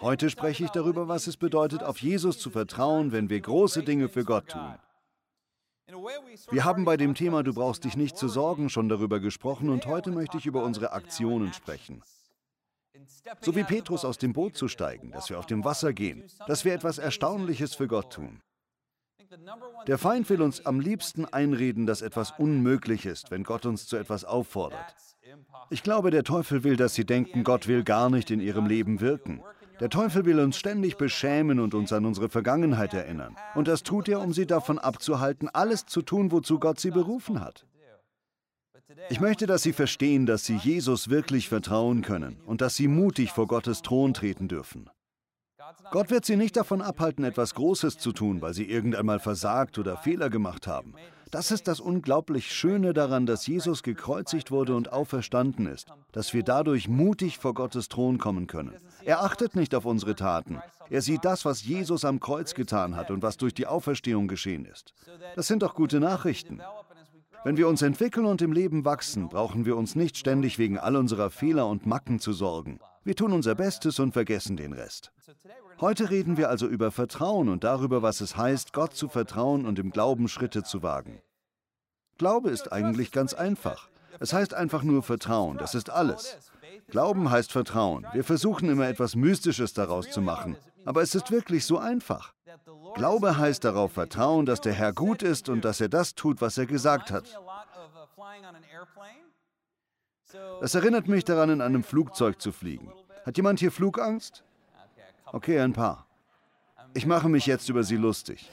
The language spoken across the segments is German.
Heute spreche ich darüber, was es bedeutet, auf Jesus zu vertrauen, wenn wir große Dinge für Gott tun. Wir haben bei dem Thema Du brauchst dich nicht zu sorgen schon darüber gesprochen und heute möchte ich über unsere Aktionen sprechen. So wie Petrus aus dem Boot zu steigen, dass wir auf dem Wasser gehen, dass wir etwas Erstaunliches für Gott tun. Der Feind will uns am liebsten einreden, dass etwas unmöglich ist, wenn Gott uns zu etwas auffordert. Ich glaube, der Teufel will, dass Sie denken, Gott will gar nicht in Ihrem Leben wirken. Der Teufel will uns ständig beschämen und uns an unsere Vergangenheit erinnern. Und das tut er, um Sie davon abzuhalten, alles zu tun, wozu Gott Sie berufen hat. Ich möchte, dass Sie verstehen, dass Sie Jesus wirklich vertrauen können und dass Sie mutig vor Gottes Thron treten dürfen. Gott wird Sie nicht davon abhalten, etwas Großes zu tun, weil Sie irgendeinmal versagt oder Fehler gemacht haben. Das ist das unglaublich Schöne daran, dass Jesus gekreuzigt wurde und auferstanden ist, dass wir dadurch mutig vor Gottes Thron kommen können. Er achtet nicht auf unsere Taten. Er sieht das, was Jesus am Kreuz getan hat und was durch die Auferstehung geschehen ist. Das sind doch gute Nachrichten. Wenn wir uns entwickeln und im Leben wachsen, brauchen wir uns nicht ständig wegen all unserer Fehler und Macken zu sorgen. Wir tun unser Bestes und vergessen den Rest. Heute reden wir also über Vertrauen und darüber, was es heißt, Gott zu vertrauen und im Glauben Schritte zu wagen. Glaube ist eigentlich ganz einfach. Es heißt einfach nur Vertrauen, das ist alles. Glauben heißt Vertrauen. Wir versuchen immer etwas Mystisches daraus zu machen, aber es ist wirklich so einfach. Glaube heißt darauf vertrauen, dass der Herr gut ist und dass er das tut, was er gesagt hat. Das erinnert mich daran, in einem Flugzeug zu fliegen. Hat jemand hier Flugangst? Okay, ein paar. Ich mache mich jetzt über sie lustig.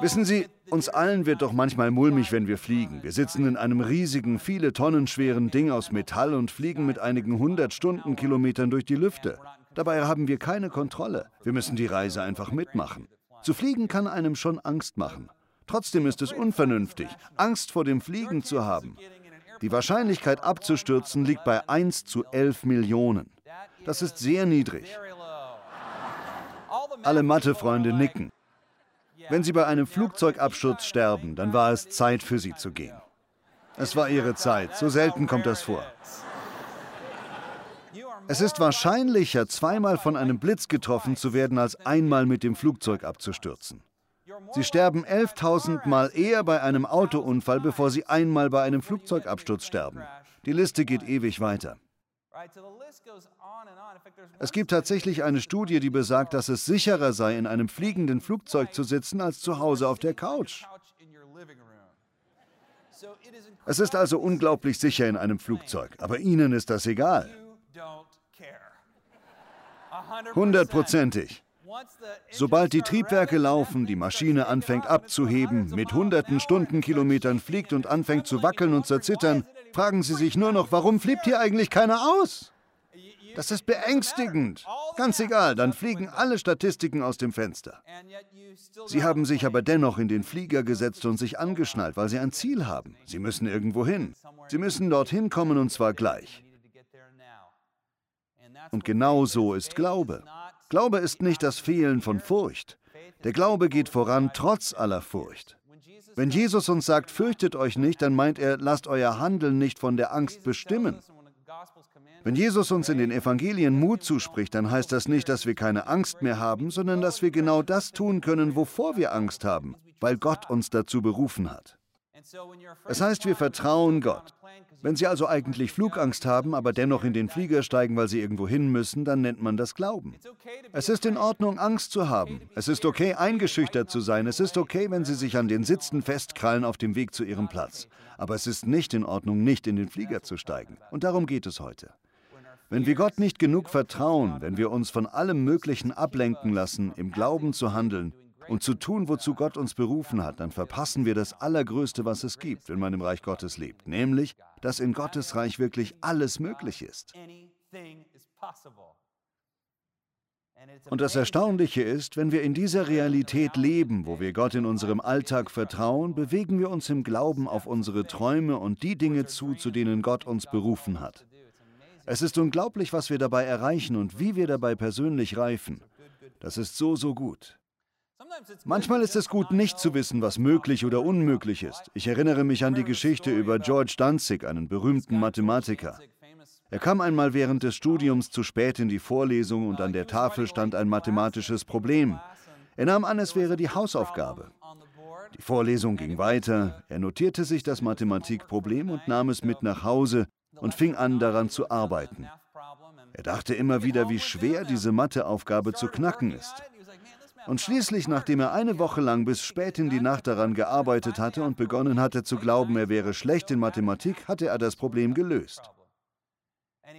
Wissen Sie, uns allen wird doch manchmal mulmig, wenn wir fliegen. Wir sitzen in einem riesigen, viele Tonnen schweren Ding aus Metall und fliegen mit einigen hundert Stundenkilometern durch die Lüfte. Dabei haben wir keine Kontrolle. Wir müssen die Reise einfach mitmachen. Zu fliegen kann einem schon Angst machen. Trotzdem ist es unvernünftig, Angst vor dem Fliegen zu haben. Die Wahrscheinlichkeit abzustürzen liegt bei 1 zu 11 Millionen. Das ist sehr niedrig. Alle Mathefreunde nicken. Wenn sie bei einem Flugzeugabsturz sterben, dann war es Zeit für sie zu gehen. Es war ihre Zeit. So selten kommt das vor. Es ist wahrscheinlicher, zweimal von einem Blitz getroffen zu werden, als einmal mit dem Flugzeug abzustürzen. Sie sterben 11.000 Mal eher bei einem Autounfall, bevor sie einmal bei einem Flugzeugabsturz sterben. Die Liste geht ewig weiter. Es gibt tatsächlich eine Studie, die besagt, dass es sicherer sei, in einem fliegenden Flugzeug zu sitzen, als zu Hause auf der Couch. Es ist also unglaublich sicher in einem Flugzeug, aber Ihnen ist das egal. Hundertprozentig. Sobald die Triebwerke laufen, die Maschine anfängt abzuheben, mit hunderten Stundenkilometern fliegt und anfängt zu wackeln und zerzittern, fragen Sie sich nur noch, warum fliebt hier eigentlich keiner aus? Das ist beängstigend. Ganz egal, dann fliegen alle Statistiken aus dem Fenster. Sie haben sich aber dennoch in den Flieger gesetzt und sich angeschnallt, weil sie ein Ziel haben. Sie müssen irgendwo hin. Sie müssen dorthin kommen und zwar gleich. Und genau so ist Glaube. Glaube ist nicht das Fehlen von Furcht. Der Glaube geht voran trotz aller Furcht. Wenn Jesus uns sagt, fürchtet euch nicht, dann meint er, lasst euer Handeln nicht von der Angst bestimmen. Wenn Jesus uns in den Evangelien Mut zuspricht, dann heißt das nicht, dass wir keine Angst mehr haben, sondern dass wir genau das tun können, wovor wir Angst haben, weil Gott uns dazu berufen hat. Es heißt, wir vertrauen Gott. Wenn Sie also eigentlich Flugangst haben, aber dennoch in den Flieger steigen, weil Sie irgendwo hin müssen, dann nennt man das Glauben. Es ist in Ordnung, Angst zu haben. Es ist okay, eingeschüchtert zu sein. Es ist okay, wenn Sie sich an den Sitzen festkrallen auf dem Weg zu Ihrem Platz. Aber es ist nicht in Ordnung, nicht in den Flieger zu steigen. Und darum geht es heute. Wenn wir Gott nicht genug vertrauen, wenn wir uns von allem Möglichen ablenken lassen, im Glauben zu handeln und zu tun, wozu Gott uns berufen hat, dann verpassen wir das Allergrößte, was es gibt, wenn man im Reich Gottes lebt, nämlich, dass in Gottes Reich wirklich alles möglich ist. Und das Erstaunliche ist, wenn wir in dieser Realität leben, wo wir Gott in unserem Alltag vertrauen, bewegen wir uns im Glauben auf unsere Träume und die Dinge zu, zu denen Gott uns berufen hat. Es ist unglaublich, was wir dabei erreichen und wie wir dabei persönlich reifen. Das ist so, so gut. Manchmal ist es gut, nicht zu wissen, was möglich oder unmöglich ist. Ich erinnere mich an die Geschichte über George Danzig, einen berühmten Mathematiker. Er kam einmal während des Studiums zu spät in die Vorlesung und an der Tafel stand ein mathematisches Problem. Er nahm an, es wäre die Hausaufgabe. Die Vorlesung ging weiter, er notierte sich das Mathematikproblem und nahm es mit nach Hause und fing an, daran zu arbeiten. Er dachte immer wieder, wie schwer diese Matheaufgabe zu knacken ist. Und schließlich, nachdem er eine Woche lang bis spät in die Nacht daran gearbeitet hatte und begonnen hatte zu glauben, er wäre schlecht in Mathematik, hatte er das Problem gelöst.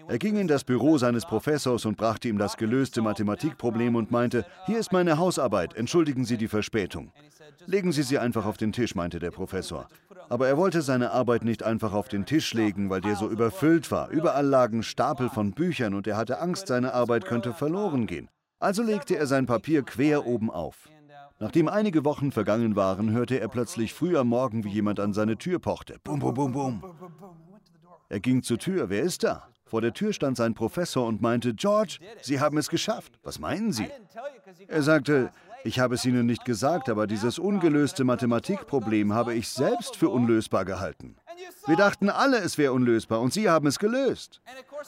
Er ging in das Büro seines Professors und brachte ihm das gelöste Mathematikproblem und meinte, hier ist meine Hausarbeit, entschuldigen Sie die Verspätung. Legen Sie sie einfach auf den Tisch, meinte der Professor. Aber er wollte seine Arbeit nicht einfach auf den Tisch legen, weil der so überfüllt war. Überall lagen Stapel von Büchern und er hatte Angst, seine Arbeit könnte verloren gehen. Also legte er sein Papier quer oben auf. Nachdem einige Wochen vergangen waren, hörte er plötzlich früh am Morgen, wie jemand an seine Tür pochte. Bum, bum, bum, bum. Er ging zur Tür. Wer ist da? Vor der Tür stand sein Professor und meinte, George, Sie haben es geschafft. Was meinen Sie? Er sagte, ich habe es Ihnen nicht gesagt, aber dieses ungelöste Mathematikproblem habe ich selbst für unlösbar gehalten. Wir dachten alle, es wäre unlösbar und Sie haben es gelöst.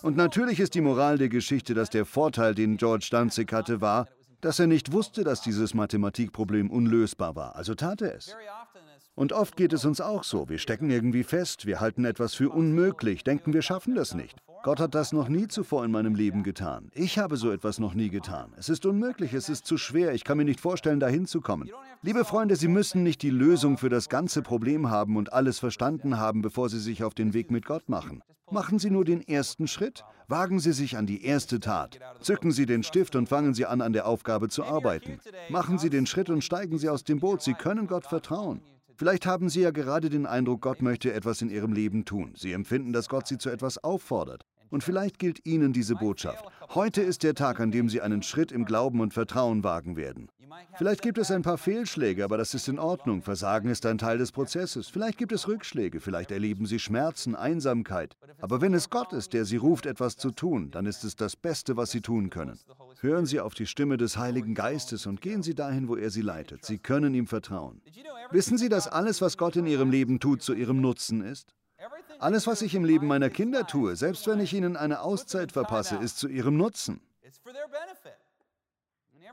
Und natürlich ist die Moral der Geschichte, dass der Vorteil, den George Danzig hatte, war, dass er nicht wusste, dass dieses Mathematikproblem unlösbar war. Also tat er es. Und oft geht es uns auch so. Wir stecken irgendwie fest, wir halten etwas für unmöglich, denken, wir schaffen das nicht. Gott hat das noch nie zuvor in meinem Leben getan. Ich habe so etwas noch nie getan. Es ist unmöglich, es ist zu schwer, ich kann mir nicht vorstellen, dahin zu kommen. Liebe Freunde, Sie müssen nicht die Lösung für das ganze Problem haben und alles verstanden haben, bevor Sie sich auf den Weg mit Gott machen. Machen Sie nur den ersten Schritt. Wagen Sie sich an die erste Tat. Zücken Sie den Stift und fangen Sie an, an der Aufgabe zu arbeiten. Machen Sie den Schritt und steigen Sie aus dem Boot. Sie können Gott vertrauen. Vielleicht haben Sie ja gerade den Eindruck, Gott möchte etwas in Ihrem Leben tun. Sie empfinden, dass Gott Sie zu etwas auffordert. Und vielleicht gilt Ihnen diese Botschaft. Heute ist der Tag, an dem Sie einen Schritt im Glauben und Vertrauen wagen werden. Vielleicht gibt es ein paar Fehlschläge, aber das ist in Ordnung. Versagen ist ein Teil des Prozesses. Vielleicht gibt es Rückschläge, vielleicht erleben Sie Schmerzen, Einsamkeit. Aber wenn es Gott ist, der Sie ruft, etwas zu tun, dann ist es das Beste, was Sie tun können. Hören Sie auf die Stimme des Heiligen Geistes und gehen Sie dahin, wo er Sie leitet. Sie können ihm vertrauen. Wissen Sie, dass alles, was Gott in Ihrem Leben tut, zu Ihrem Nutzen ist? Alles, was ich im Leben meiner Kinder tue, selbst wenn ich ihnen eine Auszeit verpasse, ist zu ihrem Nutzen.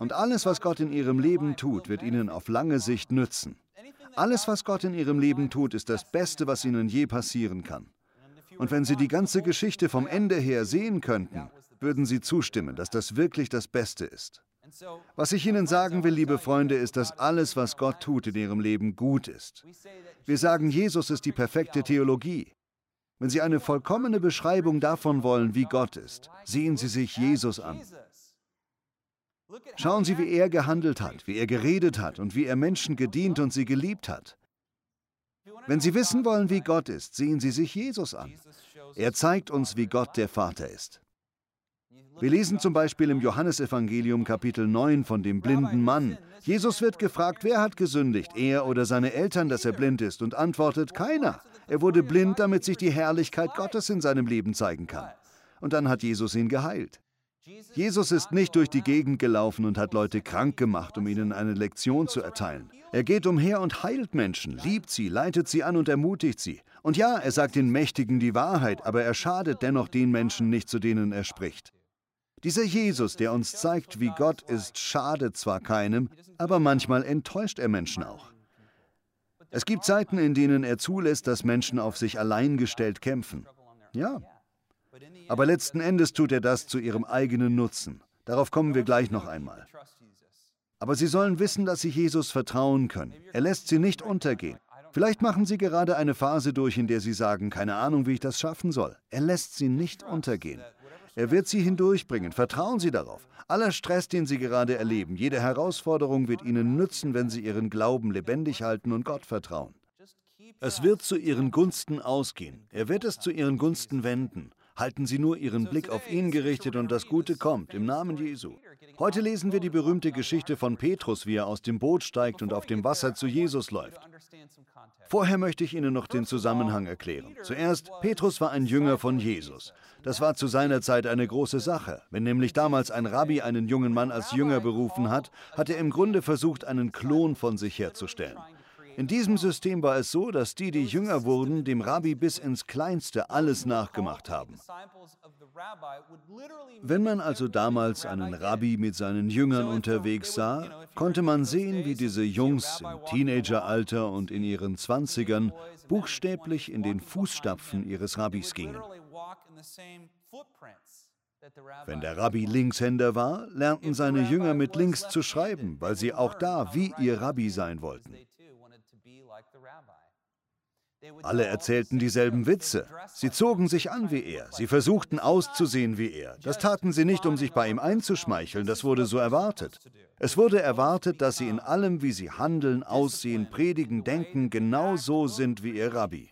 Und alles, was Gott in ihrem Leben tut, wird ihnen auf lange Sicht nützen. Alles, was Gott in ihrem Leben tut, ist das Beste, was ihnen je passieren kann. Und wenn Sie die ganze Geschichte vom Ende her sehen könnten, würden Sie zustimmen, dass das wirklich das Beste ist. Was ich Ihnen sagen will, liebe Freunde, ist, dass alles, was Gott tut in Ihrem Leben, gut ist. Wir sagen, Jesus ist die perfekte Theologie. Wenn Sie eine vollkommene Beschreibung davon wollen, wie Gott ist, sehen Sie sich Jesus an. Schauen Sie, wie er gehandelt hat, wie er geredet hat und wie er Menschen gedient und sie geliebt hat. Wenn Sie wissen wollen, wie Gott ist, sehen Sie sich Jesus an. Er zeigt uns, wie Gott der Vater ist. Wir lesen zum Beispiel im Johannesevangelium Kapitel 9 von dem blinden Mann. Jesus wird gefragt, wer hat gesündigt, er oder seine Eltern, dass er blind ist, und antwortet, keiner. Er wurde blind, damit sich die Herrlichkeit Gottes in seinem Leben zeigen kann. Und dann hat Jesus ihn geheilt. Jesus ist nicht durch die Gegend gelaufen und hat Leute krank gemacht, um ihnen eine Lektion zu erteilen. Er geht umher und heilt Menschen, liebt sie, leitet sie an und ermutigt sie. Und ja, er sagt den Mächtigen die Wahrheit, aber er schadet dennoch den Menschen nicht, zu denen er spricht. Dieser Jesus, der uns zeigt, wie Gott ist, schadet zwar keinem, aber manchmal enttäuscht er Menschen auch. Es gibt Zeiten, in denen er zulässt, dass Menschen auf sich allein gestellt kämpfen. Ja. Aber letzten Endes tut er das zu ihrem eigenen Nutzen. Darauf kommen wir gleich noch einmal. Aber sie sollen wissen, dass sie Jesus vertrauen können. Er lässt sie nicht untergehen. Vielleicht machen sie gerade eine Phase durch, in der sie sagen, keine Ahnung, wie ich das schaffen soll. Er lässt sie nicht untergehen. Er wird sie hindurchbringen. Vertrauen Sie darauf. Aller Stress, den Sie gerade erleben, jede Herausforderung wird Ihnen nützen, wenn Sie Ihren Glauben lebendig halten und Gott vertrauen. Es wird zu Ihren Gunsten ausgehen. Er wird es zu Ihren Gunsten wenden. Halten Sie nur Ihren Blick auf ihn gerichtet und das Gute kommt, im Namen Jesu. Heute lesen wir die berühmte Geschichte von Petrus, wie er aus dem Boot steigt und auf dem Wasser zu Jesus läuft. Vorher möchte ich Ihnen noch den Zusammenhang erklären. Zuerst, Petrus war ein Jünger von Jesus. Das war zu seiner Zeit eine große Sache. Wenn nämlich damals ein Rabbi einen jungen Mann als Jünger berufen hat, hat er im Grunde versucht, einen Klon von sich herzustellen. In diesem System war es so, dass die, die jünger wurden, dem Rabbi bis ins Kleinste alles nachgemacht haben. Wenn man also damals einen Rabbi mit seinen Jüngern unterwegs sah, konnte man sehen, wie diese Jungs im Teenageralter und in ihren Zwanzigern buchstäblich in den Fußstapfen ihres Rabbis gingen. Wenn der Rabbi Linkshänder war, lernten seine Jünger mit links zu schreiben, weil sie auch da wie ihr Rabbi sein wollten. Alle erzählten dieselben Witze. Sie zogen sich an wie er. Sie versuchten auszusehen wie er. Das taten sie nicht, um sich bei ihm einzuschmeicheln. Das wurde so erwartet. Es wurde erwartet, dass sie in allem, wie sie handeln, aussehen, predigen, denken, genau so sind wie ihr Rabbi.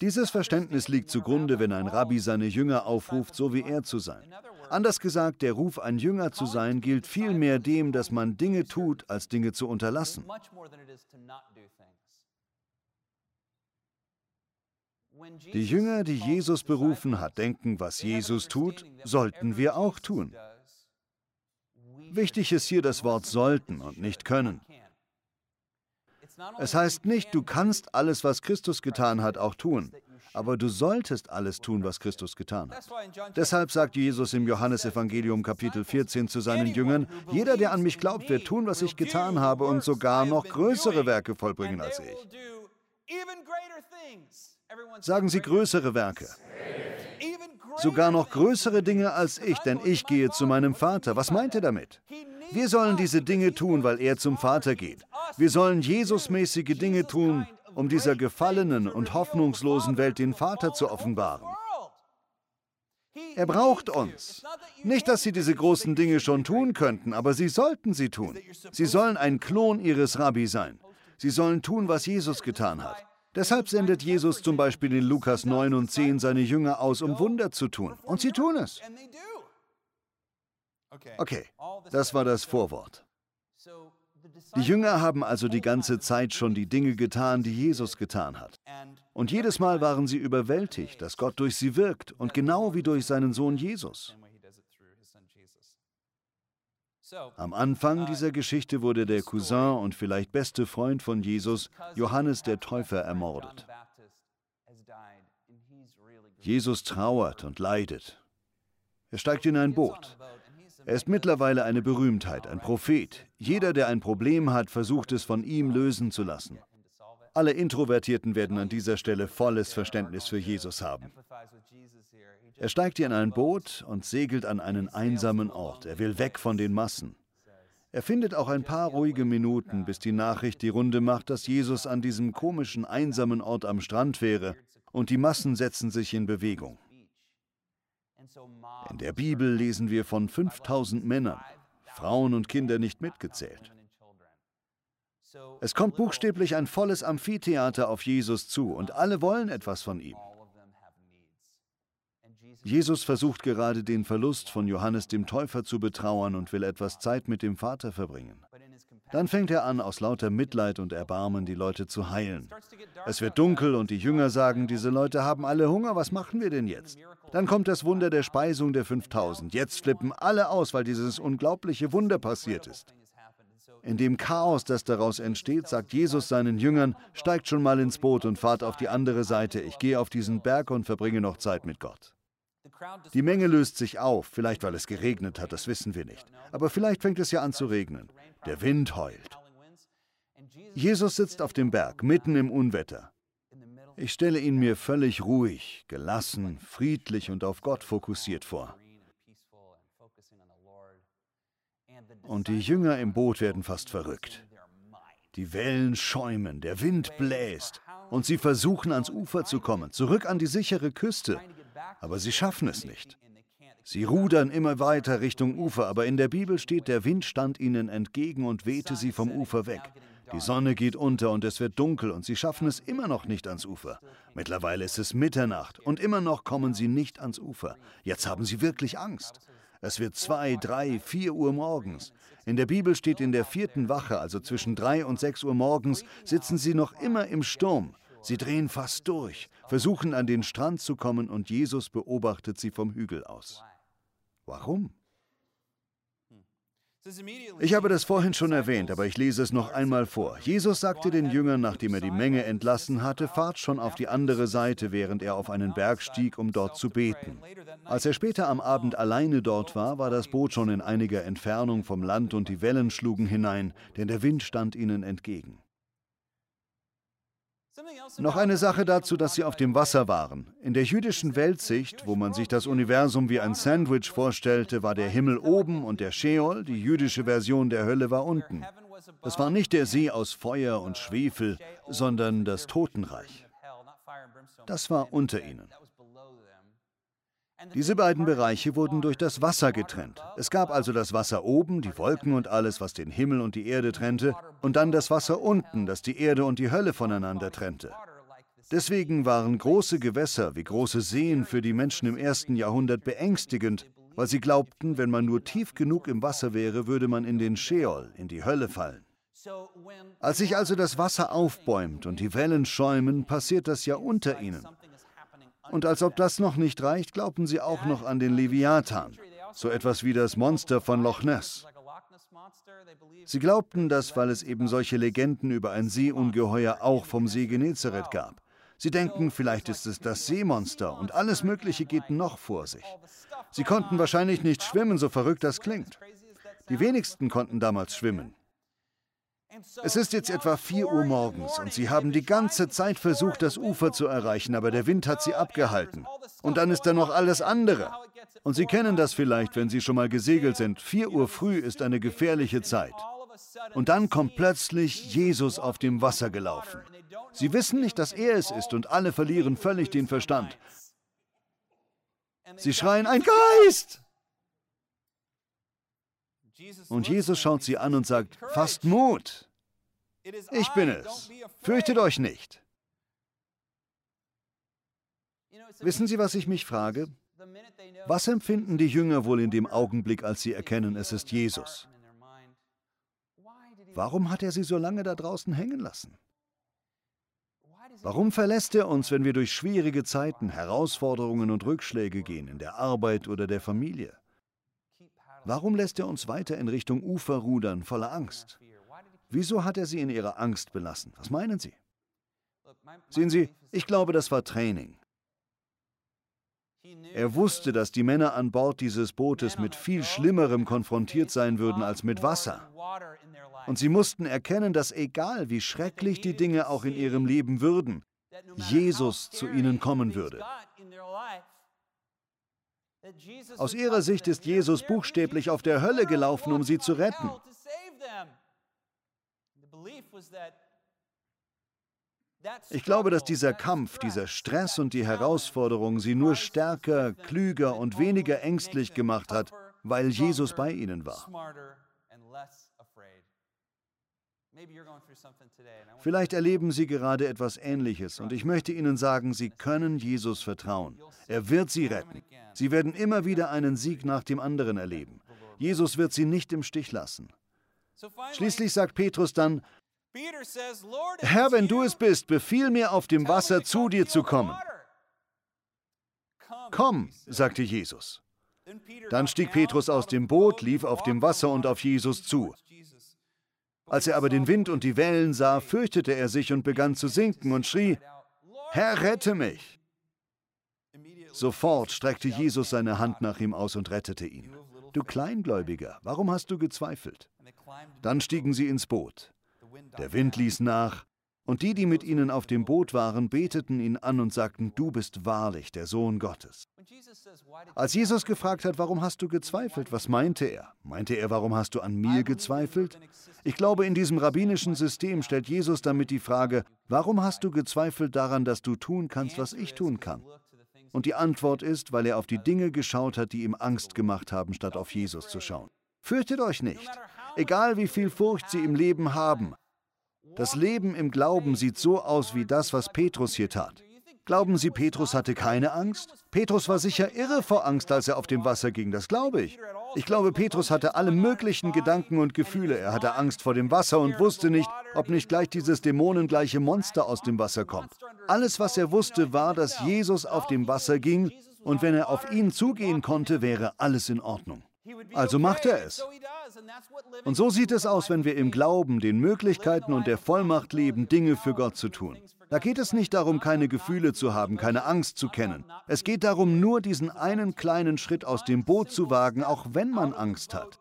Dieses Verständnis liegt zugrunde, wenn ein Rabbi seine Jünger aufruft, so wie er zu sein. Anders gesagt, der Ruf, ein Jünger zu sein, gilt vielmehr dem, dass man Dinge tut, als Dinge zu unterlassen. Die Jünger, die Jesus berufen hat, denken, was Jesus tut, sollten wir auch tun. Wichtig ist hier das Wort sollten und nicht können. Es heißt nicht, du kannst alles, was Christus getan hat, auch tun, aber du solltest alles tun, was Christus getan hat. Deshalb sagt Jesus im Johannesevangelium Kapitel 14 zu seinen Jüngern, jeder, der an mich glaubt, wird tun, was ich getan habe und sogar noch größere Werke vollbringen als ich. Sagen Sie größere Werke. Sogar noch größere Dinge als ich, denn ich gehe zu meinem Vater. Was meint er damit? Wir sollen diese Dinge tun, weil er zum Vater geht. Wir sollen Jesusmäßige Dinge tun, um dieser gefallenen und hoffnungslosen Welt den Vater zu offenbaren. Er braucht uns. Nicht, dass Sie diese großen Dinge schon tun könnten, aber Sie sollten sie tun. Sie sollen ein Klon Ihres Rabbi sein. Sie sollen tun, was Jesus getan hat. Deshalb sendet Jesus zum Beispiel in Lukas 9 und 10 seine Jünger aus, um Wunder zu tun. Und sie tun es. Okay, das war das Vorwort. Die Jünger haben also die ganze Zeit schon die Dinge getan, die Jesus getan hat. Und jedes Mal waren sie überwältigt, dass Gott durch sie wirkt und genau wie durch seinen Sohn Jesus. Am Anfang dieser Geschichte wurde der Cousin und vielleicht beste Freund von Jesus, Johannes der Täufer, ermordet. Jesus trauert und leidet. Er steigt in ein Boot. Er ist mittlerweile eine Berühmtheit, ein Prophet. Jeder, der ein Problem hat, versucht es von ihm lösen zu lassen. Alle Introvertierten werden an dieser Stelle volles Verständnis für Jesus haben. Er steigt in ein Boot und segelt an einen einsamen Ort. Er will weg von den Massen. Er findet auch ein paar ruhige Minuten, bis die Nachricht die Runde macht, dass Jesus an diesem komischen, einsamen Ort am Strand wäre und die Massen setzen sich in Bewegung. In der Bibel lesen wir von 5000 Männern, Frauen und Kinder nicht mitgezählt. Es kommt buchstäblich ein volles Amphitheater auf Jesus zu und alle wollen etwas von ihm. Jesus versucht gerade den Verlust von Johannes dem Täufer zu betrauern und will etwas Zeit mit dem Vater verbringen. Dann fängt er an, aus lauter Mitleid und Erbarmen die Leute zu heilen. Es wird dunkel und die Jünger sagen, diese Leute haben alle Hunger, was machen wir denn jetzt? Dann kommt das Wunder der Speisung der 5000. Jetzt flippen alle aus, weil dieses unglaubliche Wunder passiert ist. In dem Chaos, das daraus entsteht, sagt Jesus seinen Jüngern, steigt schon mal ins Boot und fahrt auf die andere Seite. Ich gehe auf diesen Berg und verbringe noch Zeit mit Gott. Die Menge löst sich auf, vielleicht weil es geregnet hat, das wissen wir nicht. Aber vielleicht fängt es ja an zu regnen. Der Wind heult. Jesus sitzt auf dem Berg, mitten im Unwetter. Ich stelle ihn mir völlig ruhig, gelassen, friedlich und auf Gott fokussiert vor. Und die Jünger im Boot werden fast verrückt. Die Wellen schäumen, der Wind bläst und sie versuchen ans Ufer zu kommen, zurück an die sichere Küste aber sie schaffen es nicht. Sie rudern immer weiter Richtung Ufer, aber in der Bibel steht, der Wind stand ihnen entgegen und wehte sie vom Ufer weg. Die Sonne geht unter und es wird dunkel und sie schaffen es immer noch nicht ans Ufer. Mittlerweile ist es Mitternacht und immer noch kommen sie nicht ans Ufer. Jetzt haben sie wirklich Angst. Es wird zwei, drei, vier Uhr morgens. In der Bibel steht in der vierten Wache, also zwischen drei und sechs Uhr morgens, sitzen sie noch immer im Sturm. Sie drehen fast durch, versuchen an den Strand zu kommen und Jesus beobachtet sie vom Hügel aus. Warum? Ich habe das vorhin schon erwähnt, aber ich lese es noch einmal vor. Jesus sagte den Jüngern, nachdem er die Menge entlassen hatte, fahrt schon auf die andere Seite, während er auf einen Berg stieg, um dort zu beten. Als er später am Abend alleine dort war, war das Boot schon in einiger Entfernung vom Land und die Wellen schlugen hinein, denn der Wind stand ihnen entgegen. Noch eine Sache dazu, dass sie auf dem Wasser waren. In der jüdischen Weltsicht, wo man sich das Universum wie ein Sandwich vorstellte, war der Himmel oben und der Sheol, die jüdische Version der Hölle, war unten. Das war nicht der See aus Feuer und Schwefel, sondern das Totenreich. Das war unter ihnen. Diese beiden Bereiche wurden durch das Wasser getrennt. Es gab also das Wasser oben, die Wolken und alles, was den Himmel und die Erde trennte, und dann das Wasser unten, das die Erde und die Hölle voneinander trennte. Deswegen waren große Gewässer wie große Seen für die Menschen im ersten Jahrhundert beängstigend, weil sie glaubten, wenn man nur tief genug im Wasser wäre, würde man in den Scheol, in die Hölle fallen. Als sich also das Wasser aufbäumt und die Wellen schäumen, passiert das ja unter ihnen. Und als ob das noch nicht reicht, glaubten sie auch noch an den Leviathan, so etwas wie das Monster von Loch Ness. Sie glaubten das, weil es eben solche Legenden über ein Seeungeheuer auch vom See Genezareth gab. Sie denken, vielleicht ist es das Seemonster und alles Mögliche geht noch vor sich. Sie konnten wahrscheinlich nicht schwimmen, so verrückt das klingt. Die wenigsten konnten damals schwimmen. Es ist jetzt etwa 4 Uhr morgens und sie haben die ganze Zeit versucht, das Ufer zu erreichen, aber der Wind hat sie abgehalten. Und dann ist da noch alles andere. Und Sie kennen das vielleicht, wenn Sie schon mal gesegelt sind. 4 Uhr früh ist eine gefährliche Zeit. Und dann kommt plötzlich Jesus auf dem Wasser gelaufen. Sie wissen nicht, dass er es ist und alle verlieren völlig den Verstand. Sie schreien, ein Geist! Und Jesus schaut sie an und sagt, fasst Mut. Ich bin es. Fürchtet euch nicht. Wissen Sie, was ich mich frage? Was empfinden die Jünger wohl in dem Augenblick, als sie erkennen, es ist Jesus? Warum hat er sie so lange da draußen hängen lassen? Warum verlässt er uns, wenn wir durch schwierige Zeiten, Herausforderungen und Rückschläge gehen, in der Arbeit oder der Familie? Warum lässt er uns weiter in Richtung Ufer rudern, voller Angst? Wieso hat er sie in ihrer Angst belassen? Was meinen Sie? Sehen Sie, ich glaube, das war Training. Er wusste, dass die Männer an Bord dieses Bootes mit viel Schlimmerem konfrontiert sein würden als mit Wasser. Und sie mussten erkennen, dass egal wie schrecklich die Dinge auch in ihrem Leben würden, Jesus zu ihnen kommen würde. Aus ihrer Sicht ist Jesus buchstäblich auf der Hölle gelaufen, um sie zu retten. Ich glaube, dass dieser Kampf, dieser Stress und die Herausforderung sie nur stärker, klüger und weniger ängstlich gemacht hat, weil Jesus bei ihnen war. Vielleicht erleben Sie gerade etwas Ähnliches und ich möchte Ihnen sagen, Sie können Jesus vertrauen. Er wird Sie retten. Sie werden immer wieder einen Sieg nach dem anderen erleben. Jesus wird Sie nicht im Stich lassen. Schließlich sagt Petrus dann, Herr, wenn du es bist, befiehl mir auf dem Wasser zu dir zu kommen. Komm, sagte Jesus. Dann stieg Petrus aus dem Boot, lief auf dem Wasser und auf Jesus zu. Als er aber den Wind und die Wellen sah, fürchtete er sich und begann zu sinken und schrie, Herr, rette mich! Sofort streckte Jesus seine Hand nach ihm aus und rettete ihn. Du Kleingläubiger, warum hast du gezweifelt? Dann stiegen sie ins Boot. Der Wind ließ nach, und die, die mit ihnen auf dem Boot waren, beteten ihn an und sagten, du bist wahrlich der Sohn Gottes. Als Jesus gefragt hat, warum hast du gezweifelt, was meinte er? Meinte er, warum hast du an mir gezweifelt? Ich glaube, in diesem rabbinischen System stellt Jesus damit die Frage, warum hast du gezweifelt daran, dass du tun kannst, was ich tun kann? Und die Antwort ist, weil er auf die Dinge geschaut hat, die ihm Angst gemacht haben, statt auf Jesus zu schauen. Fürchtet euch nicht, egal wie viel Furcht sie im Leben haben. Das Leben im Glauben sieht so aus wie das, was Petrus hier tat. Glauben Sie, Petrus hatte keine Angst? Petrus war sicher irre vor Angst, als er auf dem Wasser ging, das glaube ich. Ich glaube, Petrus hatte alle möglichen Gedanken und Gefühle. Er hatte Angst vor dem Wasser und wusste nicht, ob nicht gleich dieses dämonengleiche Monster aus dem Wasser kommt. Alles, was er wusste, war, dass Jesus auf dem Wasser ging und wenn er auf ihn zugehen konnte, wäre alles in Ordnung. Also macht er es. Und so sieht es aus, wenn wir im Glauben, den Möglichkeiten und der Vollmacht leben, Dinge für Gott zu tun. Da geht es nicht darum, keine Gefühle zu haben, keine Angst zu kennen. Es geht darum, nur diesen einen kleinen Schritt aus dem Boot zu wagen, auch wenn man Angst hat.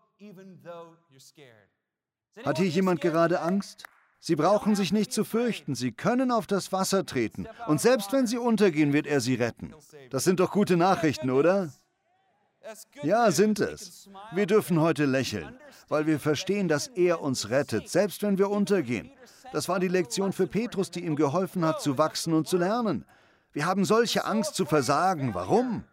Hat hier jemand gerade Angst? Sie brauchen sich nicht zu fürchten, Sie können auf das Wasser treten. Und selbst wenn Sie untergehen, wird er Sie retten. Das sind doch gute Nachrichten, oder? Ja, sind es. Wir dürfen heute lächeln, weil wir verstehen, dass er uns rettet, selbst wenn wir untergehen. Das war die Lektion für Petrus, die ihm geholfen hat, zu wachsen und zu lernen. Wir haben solche Angst zu versagen. Warum?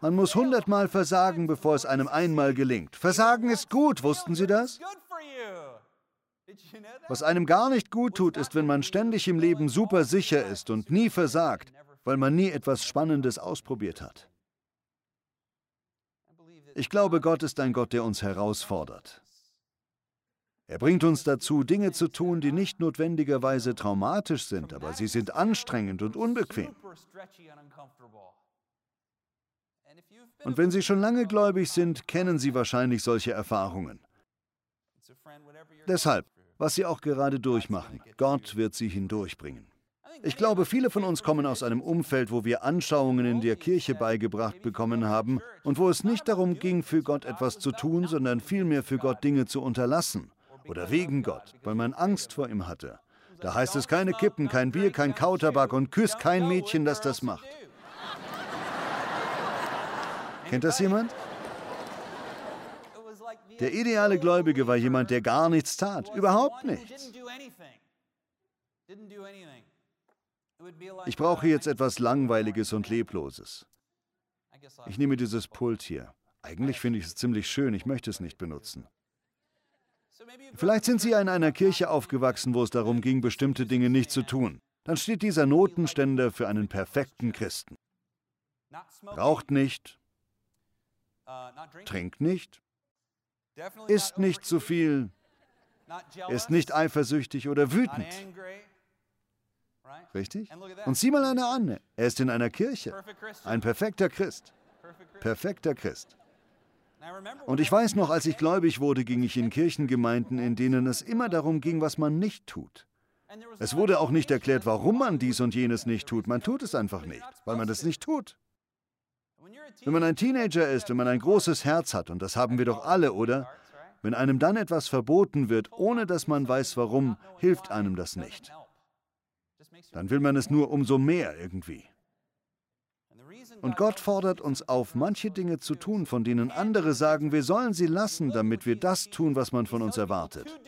Man muss hundertmal versagen, bevor es einem einmal gelingt. Versagen ist gut, wussten Sie das? Was einem gar nicht gut tut, ist, wenn man ständig im Leben super sicher ist und nie versagt, weil man nie etwas Spannendes ausprobiert hat. Ich glaube, Gott ist ein Gott, der uns herausfordert. Er bringt uns dazu, Dinge zu tun, die nicht notwendigerweise traumatisch sind, aber sie sind anstrengend und unbequem. Und wenn Sie schon lange gläubig sind, kennen Sie wahrscheinlich solche Erfahrungen. Deshalb, was Sie auch gerade durchmachen, Gott wird Sie hindurchbringen. Ich glaube, viele von uns kommen aus einem Umfeld, wo wir Anschauungen in der Kirche beigebracht bekommen haben und wo es nicht darum ging, für Gott etwas zu tun, sondern vielmehr für Gott Dinge zu unterlassen oder wegen Gott, weil man Angst vor ihm hatte. Da heißt es keine Kippen, kein Bier, kein Kautabak und küsst kein Mädchen, das das macht. Kennt das jemand? Der ideale Gläubige war jemand, der gar nichts tat, überhaupt nichts. Ich brauche jetzt etwas Langweiliges und Lebloses. Ich nehme dieses Pult hier. Eigentlich finde ich es ziemlich schön, ich möchte es nicht benutzen. Vielleicht sind Sie in einer Kirche aufgewachsen, wo es darum ging, bestimmte Dinge nicht zu tun. Dann steht dieser Notenständer für einen perfekten Christen. Raucht nicht, trinkt nicht, isst nicht zu viel, ist nicht eifersüchtig oder wütend. Richtig? Und sieh mal einer an, er ist in einer Kirche. Ein perfekter Christ. Perfekter Christ. Und ich weiß noch, als ich gläubig wurde, ging ich in Kirchengemeinden, in denen es immer darum ging, was man nicht tut. Es wurde auch nicht erklärt, warum man dies und jenes nicht tut. Man tut es einfach nicht, weil man das nicht tut. Wenn man ein Teenager ist, wenn man ein großes Herz hat, und das haben wir doch alle, oder? Wenn einem dann etwas verboten wird, ohne dass man weiß warum, hilft einem das nicht. Dann will man es nur umso mehr irgendwie. Und Gott fordert uns auf, manche Dinge zu tun, von denen andere sagen, wir sollen sie lassen, damit wir das tun, was man von uns erwartet.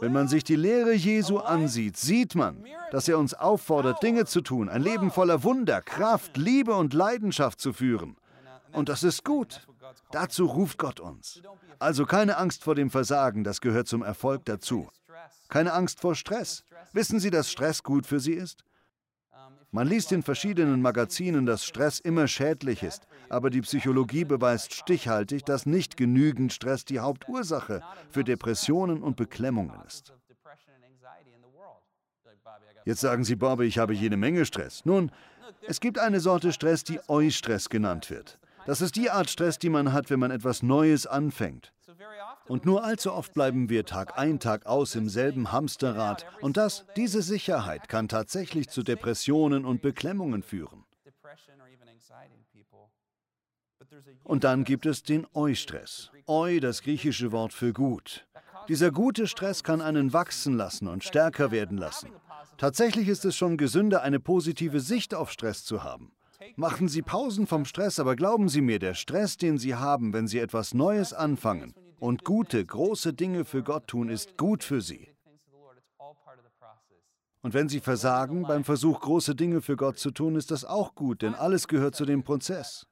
Wenn man sich die Lehre Jesu ansieht, sieht man, dass er uns auffordert, Dinge zu tun, ein Leben voller Wunder, Kraft, Liebe und Leidenschaft zu führen. Und das ist gut. Dazu ruft Gott uns. Also keine Angst vor dem Versagen, das gehört zum Erfolg dazu. Keine Angst vor Stress. Wissen Sie, dass Stress gut für Sie ist? Man liest in verschiedenen Magazinen, dass Stress immer schädlich ist, aber die Psychologie beweist stichhaltig, dass nicht genügend Stress die Hauptursache für Depressionen und Beklemmungen ist. Jetzt sagen Sie, Bobby, ich habe jede Menge Stress. Nun, es gibt eine Sorte Stress, die Eustress genannt wird. Das ist die Art Stress, die man hat, wenn man etwas Neues anfängt. Und nur allzu oft bleiben wir Tag ein, Tag aus im selben Hamsterrad. Und das, diese Sicherheit, kann tatsächlich zu Depressionen und Beklemmungen führen. Und dann gibt es den Eustress. Eu, das griechische Wort für gut. Dieser gute Stress kann einen wachsen lassen und stärker werden lassen. Tatsächlich ist es schon gesünder, eine positive Sicht auf Stress zu haben. Machen Sie Pausen vom Stress, aber glauben Sie mir, der Stress, den Sie haben, wenn Sie etwas Neues anfangen, und gute, große Dinge für Gott tun, ist gut für sie. Und wenn sie versagen beim Versuch, große Dinge für Gott zu tun, ist das auch gut, denn alles gehört zu dem Prozess.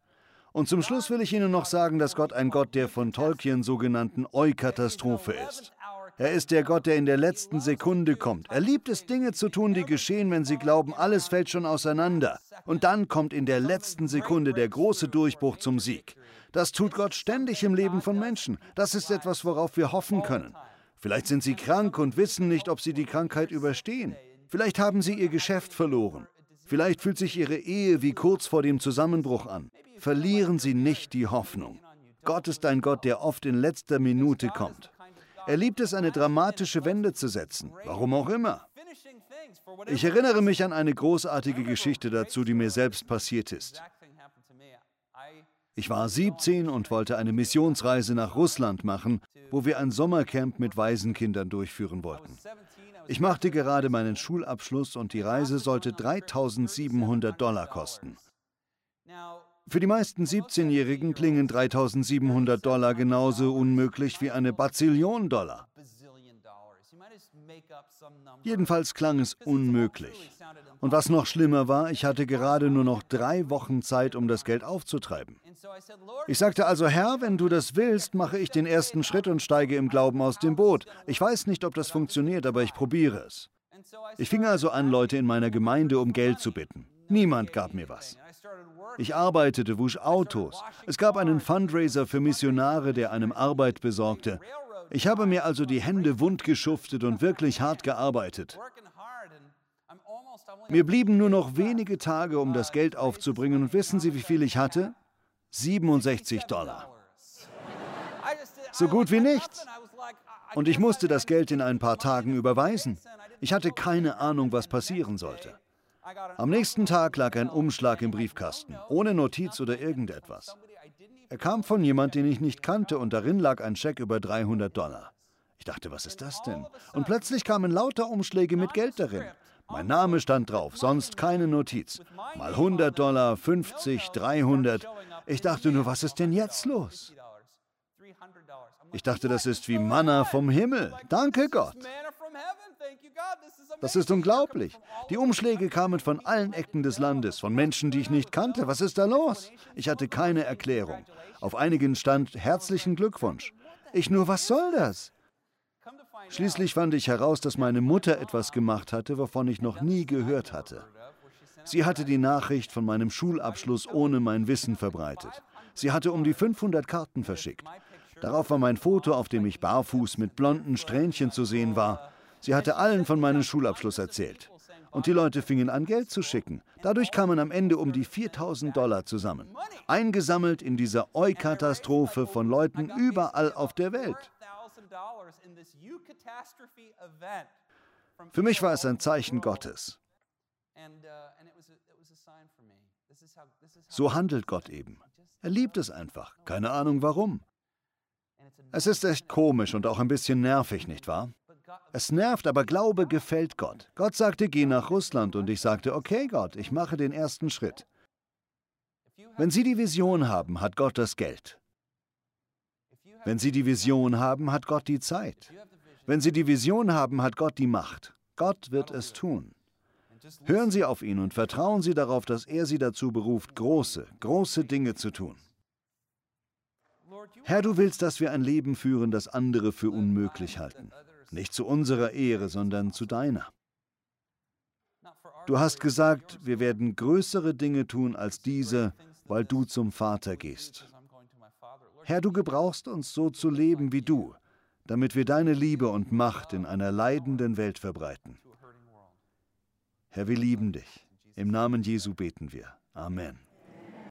Und zum Schluss will ich Ihnen noch sagen, dass Gott ein Gott der von Tolkien sogenannten Eu-Katastrophe ist. Er ist der Gott, der in der letzten Sekunde kommt. Er liebt es, Dinge zu tun, die geschehen, wenn Sie glauben, alles fällt schon auseinander. Und dann kommt in der letzten Sekunde der große Durchbruch zum Sieg. Das tut Gott ständig im Leben von Menschen. Das ist etwas, worauf wir hoffen können. Vielleicht sind sie krank und wissen nicht, ob sie die Krankheit überstehen. Vielleicht haben sie ihr Geschäft verloren. Vielleicht fühlt sich ihre Ehe wie kurz vor dem Zusammenbruch an. Verlieren Sie nicht die Hoffnung. Gott ist ein Gott, der oft in letzter Minute kommt. Er liebt es, eine dramatische Wende zu setzen, warum auch immer. Ich erinnere mich an eine großartige Geschichte dazu, die mir selbst passiert ist. Ich war 17 und wollte eine Missionsreise nach Russland machen, wo wir ein Sommercamp mit Waisenkindern durchführen wollten. Ich machte gerade meinen Schulabschluss und die Reise sollte 3700 Dollar kosten. Für die meisten 17-Jährigen klingen 3700 Dollar genauso unmöglich wie eine Bazillion Dollar. Jedenfalls klang es unmöglich. Und was noch schlimmer war, ich hatte gerade nur noch drei Wochen Zeit, um das Geld aufzutreiben. Ich sagte also, Herr, wenn du das willst, mache ich den ersten Schritt und steige im Glauben aus dem Boot. Ich weiß nicht, ob das funktioniert, aber ich probiere es. Ich fing also an, Leute in meiner Gemeinde um Geld zu bitten. Niemand gab mir was. Ich arbeitete, wusch Autos. Es gab einen Fundraiser für Missionare, der einem Arbeit besorgte. Ich habe mir also die Hände wund geschuftet und wirklich hart gearbeitet. Mir blieben nur noch wenige Tage, um das Geld aufzubringen. Und wissen Sie, wie viel ich hatte? 67 Dollar. So gut wie nichts. Und ich musste das Geld in ein paar Tagen überweisen. Ich hatte keine Ahnung, was passieren sollte. Am nächsten Tag lag ein Umschlag im Briefkasten, ohne Notiz oder irgendetwas. Er kam von jemand, den ich nicht kannte, und darin lag ein Scheck über 300 Dollar. Ich dachte, was ist das denn? Und plötzlich kamen lauter Umschläge mit Geld darin. Mein Name stand drauf, sonst keine Notiz. Mal 100 Dollar, 50, 300. Ich dachte nur, was ist denn jetzt los? Ich dachte, das ist wie Manna vom Himmel. Danke Gott. Das ist unglaublich. Die Umschläge kamen von allen Ecken des Landes, von Menschen, die ich nicht kannte. Was ist da los? Ich hatte keine Erklärung. Auf einigen stand herzlichen Glückwunsch. Ich nur, was soll das? Schließlich fand ich heraus, dass meine Mutter etwas gemacht hatte, wovon ich noch nie gehört hatte. Sie hatte die Nachricht von meinem Schulabschluss ohne mein Wissen verbreitet. Sie hatte um die 500 Karten verschickt. Darauf war mein Foto, auf dem ich barfuß mit blonden Strähnchen zu sehen war. Sie hatte allen von meinem Schulabschluss erzählt. Und die Leute fingen an, Geld zu schicken. Dadurch kamen am Ende um die 4000 Dollar zusammen. Eingesammelt in dieser Eu-Katastrophe von Leuten überall auf der Welt. Für mich war es ein Zeichen Gottes. So handelt Gott eben. Er liebt es einfach. Keine Ahnung warum. Es ist echt komisch und auch ein bisschen nervig, nicht wahr? Es nervt, aber Glaube gefällt Gott. Gott sagte, geh nach Russland und ich sagte, okay Gott, ich mache den ersten Schritt. Wenn Sie die Vision haben, hat Gott das Geld. Wenn Sie die Vision haben, hat Gott die Zeit. Wenn Sie die Vision haben, hat Gott die Macht. Gott wird es tun. Hören Sie auf ihn und vertrauen Sie darauf, dass er Sie dazu beruft, große, große Dinge zu tun. Herr, du willst, dass wir ein Leben führen, das andere für unmöglich halten. Nicht zu unserer Ehre, sondern zu deiner. Du hast gesagt, wir werden größere Dinge tun als diese, weil du zum Vater gehst. Herr, du gebrauchst uns so zu leben wie du, damit wir deine Liebe und Macht in einer leidenden Welt verbreiten. Herr, wir lieben dich. Im Namen Jesu beten wir. Amen.